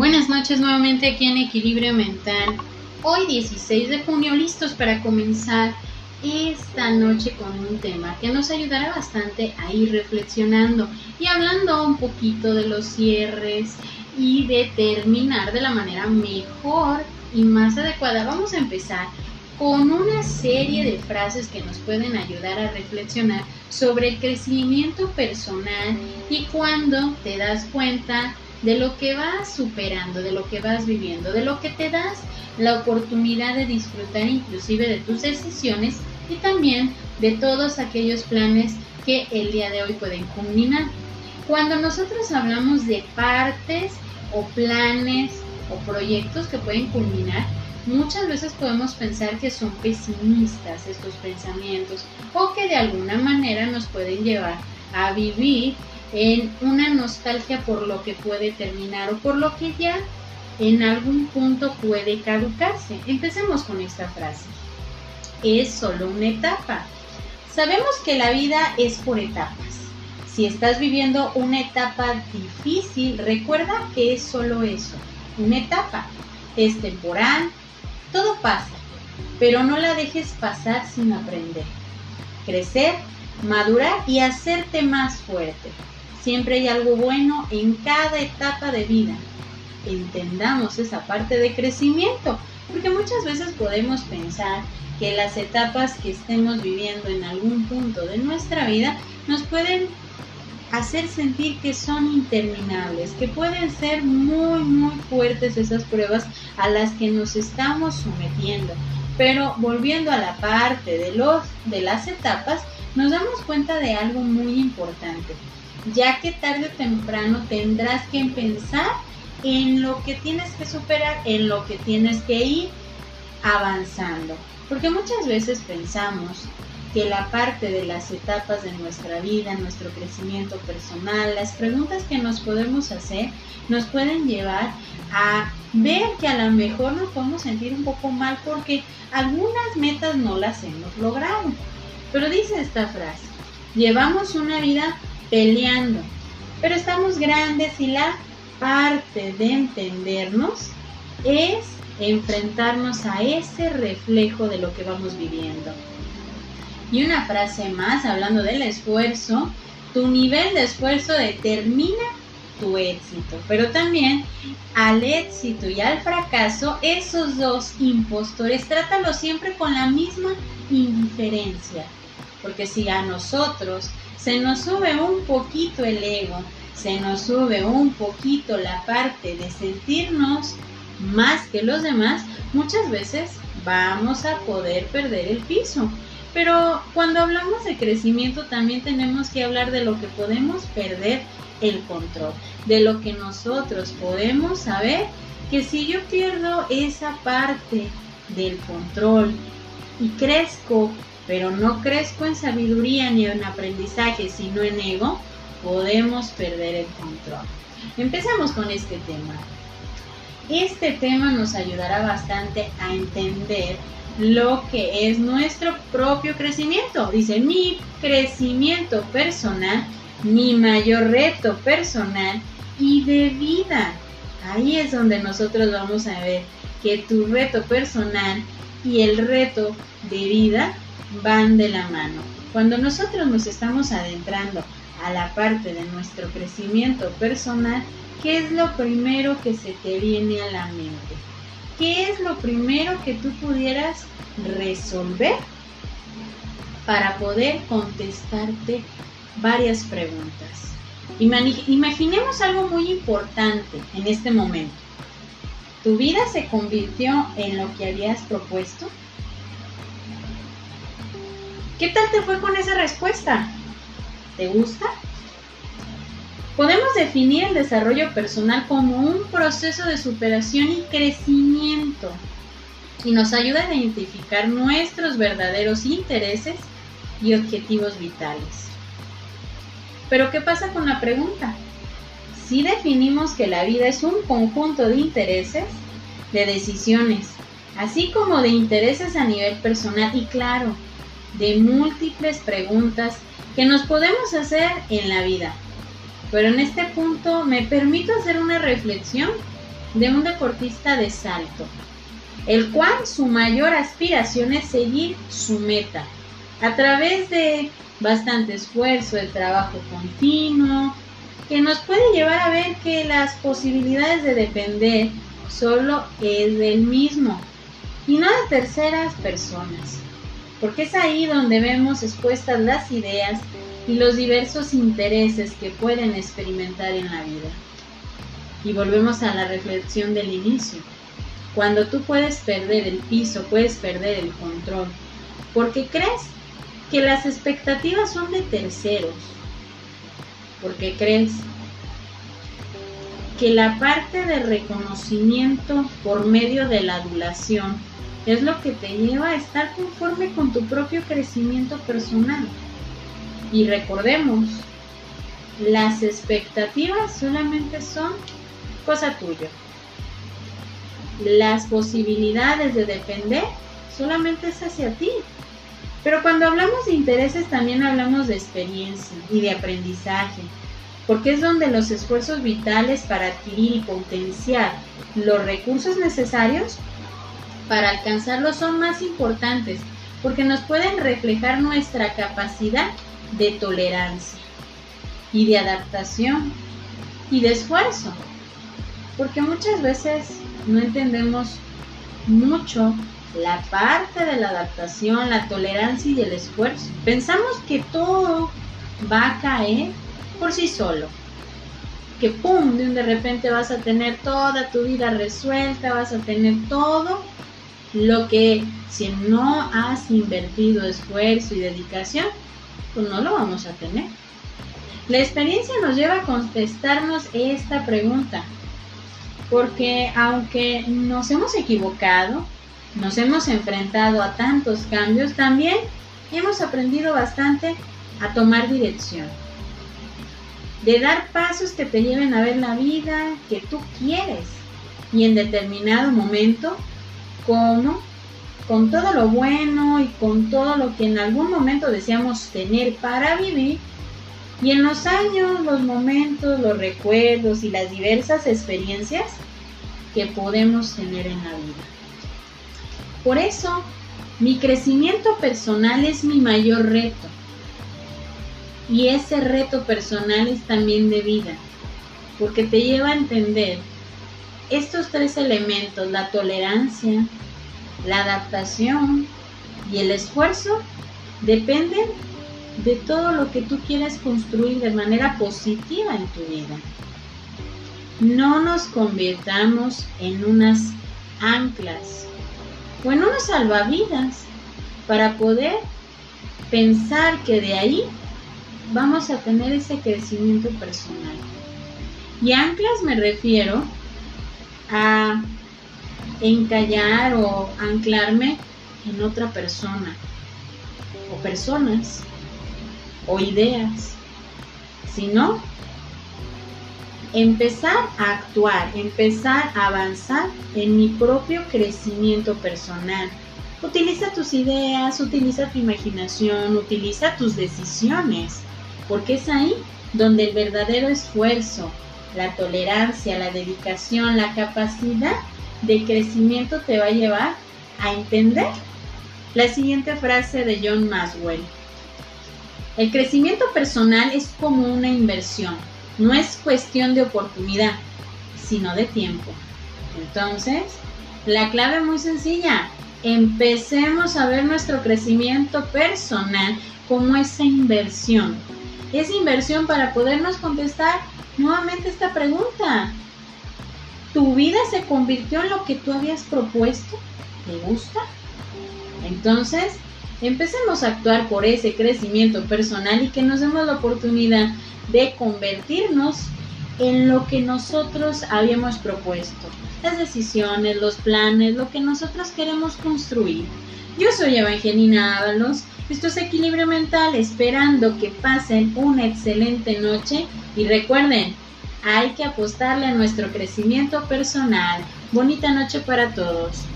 Buenas noches nuevamente aquí en Equilibrio Mental. Hoy 16 de junio listos para comenzar esta noche con un tema que nos ayudará bastante a ir reflexionando y hablando un poquito de los cierres y de terminar de la manera mejor y más adecuada. Vamos a empezar con una serie de frases que nos pueden ayudar a reflexionar sobre el crecimiento personal y cuando te das cuenta de lo que vas superando, de lo que vas viviendo, de lo que te das la oportunidad de disfrutar inclusive de tus decisiones y también de todos aquellos planes que el día de hoy pueden culminar. Cuando nosotros hablamos de partes o planes o proyectos que pueden culminar, muchas veces podemos pensar que son pesimistas estos pensamientos o que de alguna manera nos pueden llevar a vivir en una nostalgia por lo que puede terminar o por lo que ya en algún punto puede caducarse. Empecemos con esta frase. Es solo una etapa. Sabemos que la vida es por etapas. Si estás viviendo una etapa difícil, recuerda que es solo eso, una etapa. Es temporal, todo pasa, pero no la dejes pasar sin aprender. Crecer, madurar y hacerte más fuerte. Siempre hay algo bueno en cada etapa de vida. Entendamos esa parte de crecimiento, porque muchas veces podemos pensar que las etapas que estemos viviendo en algún punto de nuestra vida nos pueden hacer sentir que son interminables, que pueden ser muy, muy fuertes esas pruebas a las que nos estamos sometiendo. Pero volviendo a la parte de, los, de las etapas, nos damos cuenta de algo muy importante ya que tarde o temprano tendrás que pensar en lo que tienes que superar, en lo que tienes que ir avanzando. Porque muchas veces pensamos que la parte de las etapas de nuestra vida, nuestro crecimiento personal, las preguntas que nos podemos hacer, nos pueden llevar a ver que a lo mejor nos podemos sentir un poco mal porque algunas metas no las hemos logrado. Pero dice esta frase, llevamos una vida peleando. Pero estamos grandes y la parte de entendernos es enfrentarnos a ese reflejo de lo que vamos viviendo. Y una frase más, hablando del esfuerzo, tu nivel de esfuerzo determina tu éxito, pero también al éxito y al fracaso, esos dos impostores, trátalos siempre con la misma indiferencia, porque si a nosotros se nos sube un poquito el ego, se nos sube un poquito la parte de sentirnos más que los demás, muchas veces vamos a poder perder el piso. Pero cuando hablamos de crecimiento también tenemos que hablar de lo que podemos perder el control, de lo que nosotros podemos saber que si yo pierdo esa parte del control y crezco pero no crezco en sabiduría ni en aprendizaje, sino en ego, podemos perder el control. Empezamos con este tema. Este tema nos ayudará bastante a entender lo que es nuestro propio crecimiento. Dice, mi crecimiento personal, mi mayor reto personal y de vida. Ahí es donde nosotros vamos a ver que tu reto personal y el reto de vida van de la mano. Cuando nosotros nos estamos adentrando a la parte de nuestro crecimiento personal, ¿qué es lo primero que se te viene a la mente? ¿Qué es lo primero que tú pudieras resolver para poder contestarte varias preguntas? Imaginemos algo muy importante en este momento. ¿Tu vida se convirtió en lo que habías propuesto? ¿Qué tal te fue con esa respuesta? ¿Te gusta? Podemos definir el desarrollo personal como un proceso de superación y crecimiento y nos ayuda a identificar nuestros verdaderos intereses y objetivos vitales. Pero ¿qué pasa con la pregunta? Si definimos que la vida es un conjunto de intereses, de decisiones, así como de intereses a nivel personal y claro, de múltiples preguntas que nos podemos hacer en la vida. Pero en este punto me permito hacer una reflexión de un deportista de salto, el cual su mayor aspiración es seguir su meta a través de bastante esfuerzo, el trabajo continuo, que nos puede llevar a ver que las posibilidades de depender solo es del mismo y no de terceras personas, porque es ahí donde vemos expuestas las ideas y los diversos intereses que pueden experimentar en la vida. Y volvemos a la reflexión del inicio. Cuando tú puedes perder el piso, puedes perder el control, porque crees que las expectativas son de terceros, porque crees que la parte de reconocimiento por medio de la adulación es lo que te lleva a estar conforme con tu propio crecimiento personal. Y recordemos, las expectativas solamente son cosa tuya. Las posibilidades de depender solamente es hacia ti. Pero cuando hablamos de intereses también hablamos de experiencia y de aprendizaje, porque es donde los esfuerzos vitales para adquirir y potenciar los recursos necesarios para alcanzarlos son más importantes, porque nos pueden reflejar nuestra capacidad de tolerancia y de adaptación y de esfuerzo, porque muchas veces no entendemos mucho la parte de la adaptación, la tolerancia y el esfuerzo. Pensamos que todo va a caer por sí solo. Que pum, de repente vas a tener toda tu vida resuelta, vas a tener todo lo que si no has invertido esfuerzo y dedicación, pues no lo vamos a tener. La experiencia nos lleva a contestarnos esta pregunta, porque aunque nos hemos equivocado, nos hemos enfrentado a tantos cambios, también hemos aprendido bastante a tomar dirección, de dar pasos que te lleven a ver la vida que tú quieres y en determinado momento, como con todo lo bueno y con todo lo que en algún momento deseamos tener para vivir, y en los años, los momentos, los recuerdos y las diversas experiencias que podemos tener en la vida. Por eso, mi crecimiento personal es mi mayor reto. Y ese reto personal es también de vida, porque te lleva a entender estos tres elementos, la tolerancia, la adaptación y el esfuerzo, dependen de todo lo que tú quieras construir de manera positiva en tu vida. No nos convirtamos en unas anclas o en salvavidas para poder pensar que de ahí vamos a tener ese crecimiento personal. Y anclas me refiero a encallar o anclarme en otra persona o personas o ideas, sino empezar a actuar, empezar a avanzar en mi propio crecimiento personal. Utiliza tus ideas, utiliza tu imaginación, utiliza tus decisiones, porque es ahí donde el verdadero esfuerzo, la tolerancia, la dedicación, la capacidad de crecimiento te va a llevar a entender la siguiente frase de John Maswell. El crecimiento personal es como una inversión no es cuestión de oportunidad, sino de tiempo. Entonces, la clave muy sencilla. Empecemos a ver nuestro crecimiento personal como esa inversión. Esa inversión para podernos contestar nuevamente esta pregunta. ¿Tu vida se convirtió en lo que tú habías propuesto? ¿Te gusta? Entonces, empecemos a actuar por ese crecimiento personal y que nos demos la oportunidad de convertirnos en lo que nosotros habíamos propuesto, las decisiones, los planes, lo que nosotros queremos construir. Yo soy Evangelina Ábalos, esto es Equilibrio Mental, esperando que pasen una excelente noche y recuerden, hay que apostarle a nuestro crecimiento personal. Bonita noche para todos.